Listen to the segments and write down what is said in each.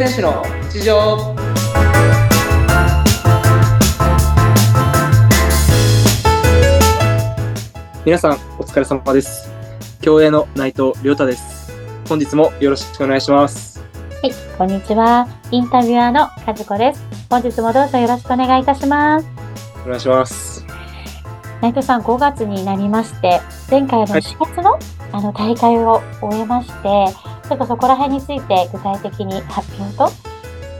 選手の日常皆さんお疲れ様です競泳の内藤亮太です本日もよろしくお願いしますはい、こんにちは。インタビュアーの和子です。本日もどうぞよろしくお願いいたします。お願いします内藤さん、5月になりまして、前回のはい4月の,、あの大会を終えまして、ちょっとそこら辺について具体的に発表と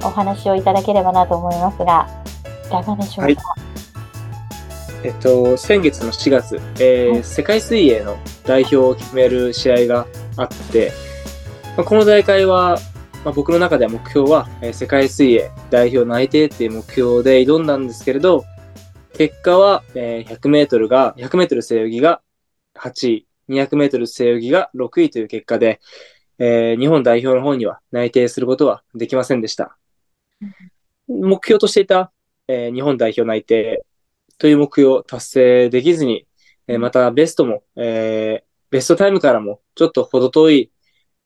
お話をいただければなと思いますが、いかがでしょうか？はいえっと先月の4月、えーはい世界水泳の代表を決める試合があって、まあ、この大会は、まあ、僕の中では目標は、えー世界水泳代表内定っていう目標で挑んだんですけれど、結果は、えー100メートルが、100メートル背泳ぎが8位、200メートル背泳ぎが6位という結果で、えー日本代表の方には内定することはできませんでした。目標としていた、えー日本代表内定という目標を達成できずに、えーまたベストも、えーベストタイムからもちょっと程遠い、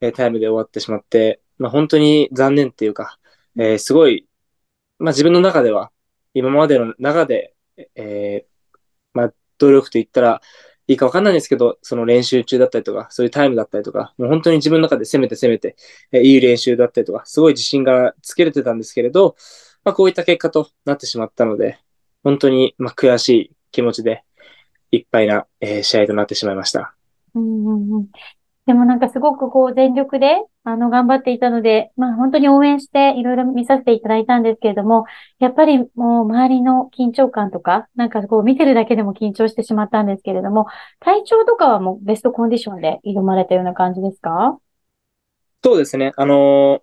えータイムで終わってしまって、まあ、本当に残念っていうか、えーすごい、まあ、自分の中では今までの中で、えーまあ、努力と言ったらいいかわかんないんですけど、その練習中だったりとか、そういうタイムだったりとか、もう本当に自分の中で攻めて攻めて、えーいい練習だったりとか、すごい自信がつけれてたんですけれど、まあ、こういった結果となってしまったので、本当に、まあ、悔しい気持ちでいっぱいな、えー試合となってしまいました。うんうんうんでもなんかすごくこう全力で、あの、頑張っていたので、まあ本当に応援していろいろ見させていただいたんですけれども、やっぱりもう周りの緊張感とか、なんかこう見てるだけでも緊張してしまったんですけれども、体調とかはもうベストコンディションで挑まれたような感じですか？そうですね。あのー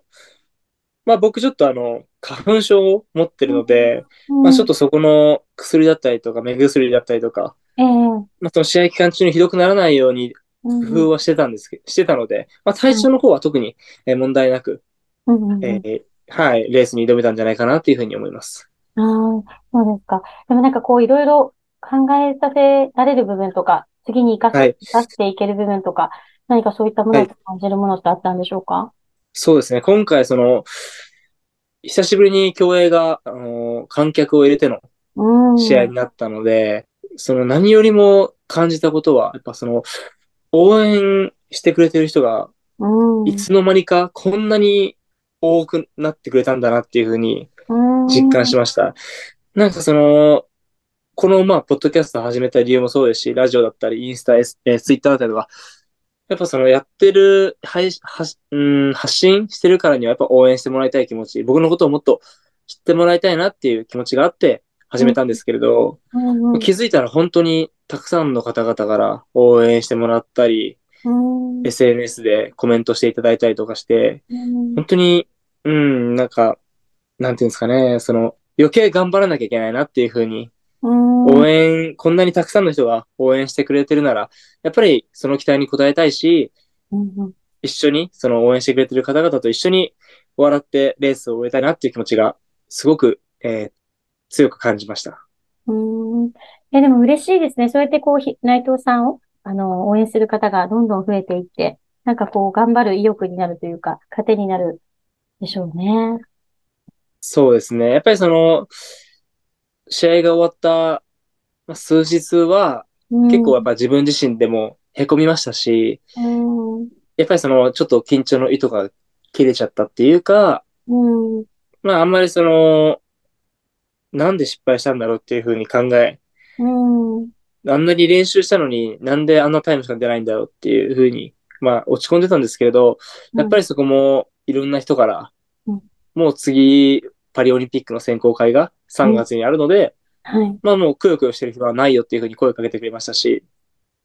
まあ、僕ちょっとあの、花粉症を持ってるので、まあ、ちょっとそこの薬だったりとか、目薬だったりとか、ええ。まあ、その試合期間中にひどくならないようにうん工夫はしてたんですけど、してたので、まあ、体調の方は特にえー問題なく、えーはい、レースに挑めたんじゃないかなっていうふうに思います。ああ、そうですか。でもなんかこういろいろ考えさせられる部分とか、次に活かはいし、出していける部分とか、何かそういったものを感じるものってあったんでしょうか？そうですね。今回、その、久しぶりに競泳が、あのー観客を入れてのうん。試合になったので、その何よりも感じたことは、やっぱその、応援してくれてる人が、うん。いつの間にかこんなに多くなってくれたんだなっていうふうにうん実感しました。なんかその、このまあ、ポッドキャスト始めた理由もそうですし、ラジオだったり、インスタ、えーツイッターだったりとか、やっぱそのやってる、配はしうん発信してるからにはやっぱ応援してもらいたい気持ち、僕のことをもっと知ってもらいたいなっていう気持ちがあって始めたんですけれど、うんうん。気づいたら本当にたくさんの方々から応援してもらったり、うん。SNS でコメントしていただいたりとかして、うん。本当に、うん、なんか、なんていうんですかね、その、余計頑張らなきゃいけないなっていうふうに、うん。応援、こんなにたくさんの人が応援してくれてるなら、やっぱりその期待に応えたいし、うん。一緒に、その応援してくれてる方々と一緒に笑ってレースを終えたいなっていう気持ちが、すごく、えー強く感じました。うん。いや、でも嬉しいですね。そうやってこう、ひ内藤さんを、あの、応援する方がどんどん増えていって、なんかこう、頑張る意欲になるというか、糧になるでしょうね。そうですね。やっぱりその、試合が終わったまあ数日は、うん結構やっぱ自分自身でも凹みましたし、うん。やっぱりその、ちょっと緊張の糸が切れちゃったっていうか、うん。まああんまりその、なんで失敗したんだろうっていうふうに考え、うん。あんなに練習したのになんであんなタイムしか出ないんだろうっていうふうに、まあ落ち込んでたんですけれど、やっぱりそこもいろんな人から、うんもう次、パリオリンピックの選考会が3月にあるので、はい。まあもうくよくよしてる暇はないよっていうふうに声をかけてくれましたし、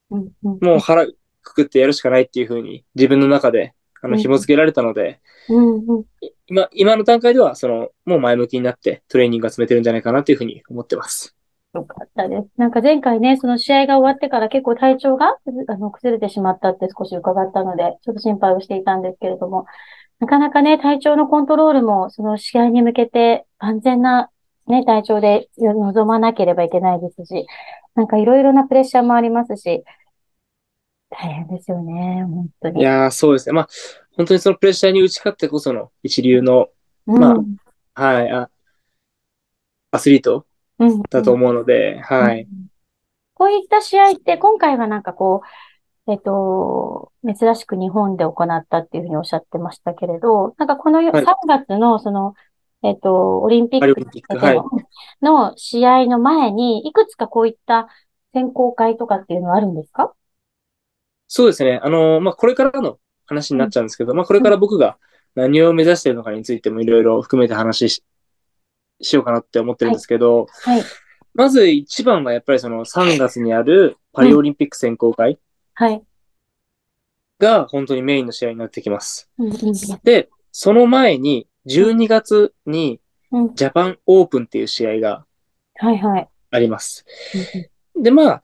うん。うん。もう腹くくってやるしかないっていうふうに自分の中であのうん紐付けられたので、うん。うん。今、今の段階では、その、もう前向きになってトレーニングが詰めてるんじゃないかなっていうふうに思ってます。よかったです。なんか前回ね、その試合が終わってから結構体調があの崩れてしまったって少し伺ったので、ちょっと心配をしていたんですけれども、なかなかね、体調のコントロールも、その試合に向けて安全なね、体調で臨まなければいけないですし、なんかいろいろなプレッシャーもありますし、大変ですよね、本当に。いやー、そうですね。まあ、本当にそのプレッシャーに打ち勝ってこその一流のまあうんはい、あアスリートうんだと思うので、はい。うんこういった試合って、今回はなんかこう、えっと、珍しく日本で行ったっていうふうにおっしゃってましたけれど、なんかこのよはい3月のその、えっと、オリンピック。の試合の前に、いくつかこういった選考会とかっていうのはあるんですか？そうですね。あの、まあ、これからの話になっちゃうんですけど、まあ、これから僕が何を目指しているのかについてもいろいろ含めて話し、しようかなって思ってるんですけど、はい。まず一番はやっぱりその3月にあるパリオリンピック選考会はい。が本当にメインの試合になってきます。うんうんで、その前に12月にうんジャパンオープンっていう試合がはいはい。あります。うんで、まあ、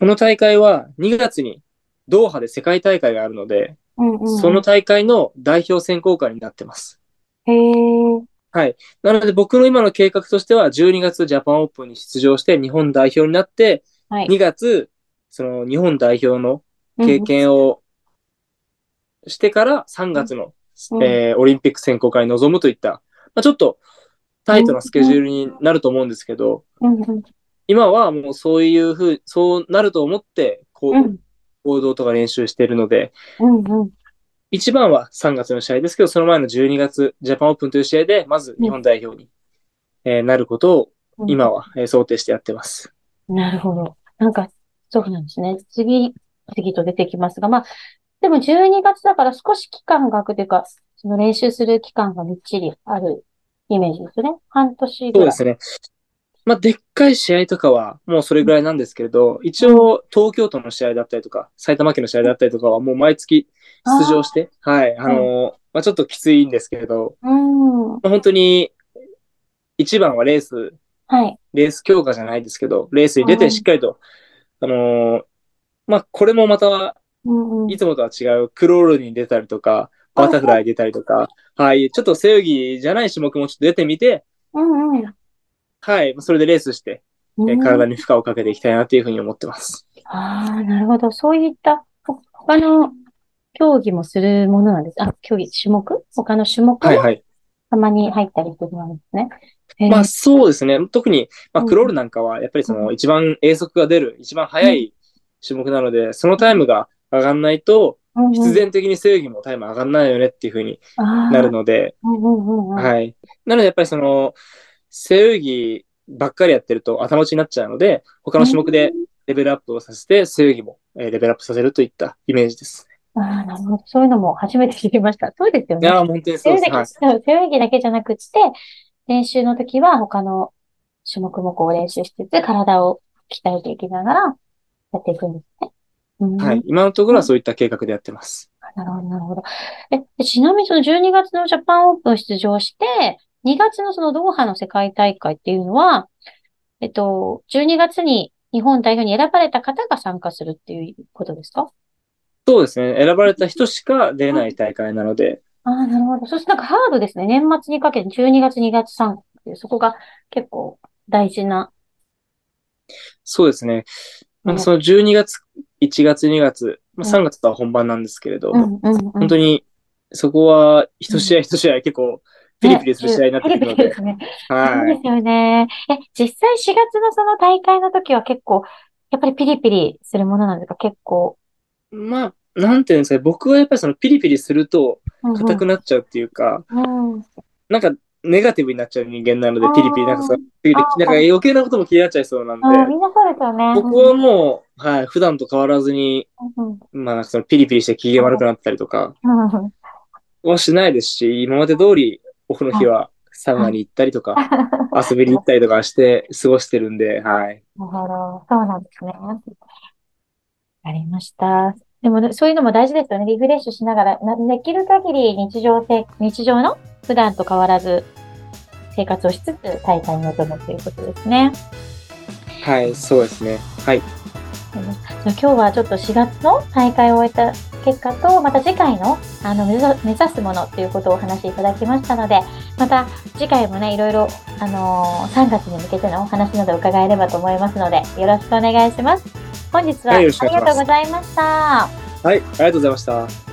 この大会は2月にドーハで世界大会があるので、うんうん。うんその大会の代表選考会になってます。へー。なので僕の今の計画としては12月ジャパンオープンに出場して日本代表になって、はい。2月、その日本代表の経験をしてから3月の、うん。えーオリンピック選考会に臨むといった、まあ、ちょっとタイトなスケジュールになると思うんですけど、うんうん今はもうそういうふう、そうなると思って、こう、うん行動とか練習しているので、うんうん一番は3月の試合ですけど、その前の12月、ジャパンオープンという試合で、まず日本代表に、えーなることをうん今は、えー想定してやってます。なるほど。なんか、そうなんですね。次、次と出てきますが、まあ、でも12月だから少し期間が空くというか、その練習する期間がみっちりあるイメージですね。半年ぐらい。そうですね。まあ、でっかい試合とかはもうそれぐらいなんですけれど、一応東京都の試合だったりとか、埼玉県の試合だったりとかはもう毎月出場して、はい、あのーまあ、ちょっときついんですけれど、うん。まあ、本当に一番はレース、はい。レース強化じゃないですけど、レースに出うんてしっかりと、あのーまあ、これもまたいつもとは違うクロールに出たりとか、バタフライ出たりとか、はい、ちょっと背泳ぎじゃない種目もちょっと出てみて、うんうん。はい、それでレースして、え体に負荷をかけていきたいなというふうに思ってます。ああ、なるほど。そういった、ほ他の競技もするものなんです。あ、競技、種目？他の種目？もはいはい。たまに入ったりするものですね。へーまあそうですね。特に、まあ、うんクロールなんかは、やっぱりその一番永速が出る、一番速い種目なので、そのタイムが上がんないと、必然的に背泳ぎもタイム上がんないよねっていうふうになるので、はい。なのでやっぱりその、背泳ぎばっかりやってると頭打ちになっちゃうので、他の種目でレベルアップをさせて、背泳ぎもえーレベルアップさせるといったイメージです。ああ、なるほど。そういうのも初めて知りました。そうですよね。いやー、本当にそうです。はい。背泳ぎだけじゃなくって、練習の時は他の種目もこう練習しつつ、体を鍛えていきながらやっていくんですね。うんはい。今のところはそういった計画でやってます。なるほど、なるほど。え、でちなみにその12月のジャパンオープン出場して、2月のそのドーハの世界大会っていうのは、えっと、12月に日本代表に選ばれた方が参加するっていうことですか？そうですね。選ばれた人しか出れない大会なので、ああ、なるほど。そしてなんかハードですね。年末にかけて12月、2月、3月っていう、そこが結構大事な。そうですね。まあその12月、1月、2月、まあ、3月は本番なんですけれど、うん、うん、うん。本当にそこは一試合一試合結構ピリピリする試合になってくるのでで、すね。そうはい。ですよね。え、実際4月のその大会の時は結構、やっぱりピリピリするものなんですか？結構。まあ、なんていうんですかね、僕はやっぱりそのピリピリするとうんうん硬くなっちゃうっていうか、うん。なんかネガティブになっちゃう人間なのでピリピリなんかさ、ピリなんか余計なことも気になっちゃいそうなんで、みんなそうですよね。僕はもう、はい、普段と変わらずに、うんうんまあ、そのピリピリして機嫌悪くなったりとかうんうんはしないですし、今まで通りオフの日はサウナに行ったりとか、遊びに行ったりとかして過ごしてるんで、はい。なるほど。そうなんですね。ありました。でもね、そういうのも大事ですよね。リフレッシュしながら、なできる限り日常せ、日常の普段と変わらず生活をしつつ大会に臨むということですね。はい、そうですね。はい。じゃあ今日はちょっと4月の大会を終えた結果と、また次回のあの目指すものということをお話しいただきましたので、また次回もね、いろいろ、あのー3月に向けてのお話など伺えればと思いますので、よろしくお願いします。本日はありがとうございました。はい、ありがとうございました。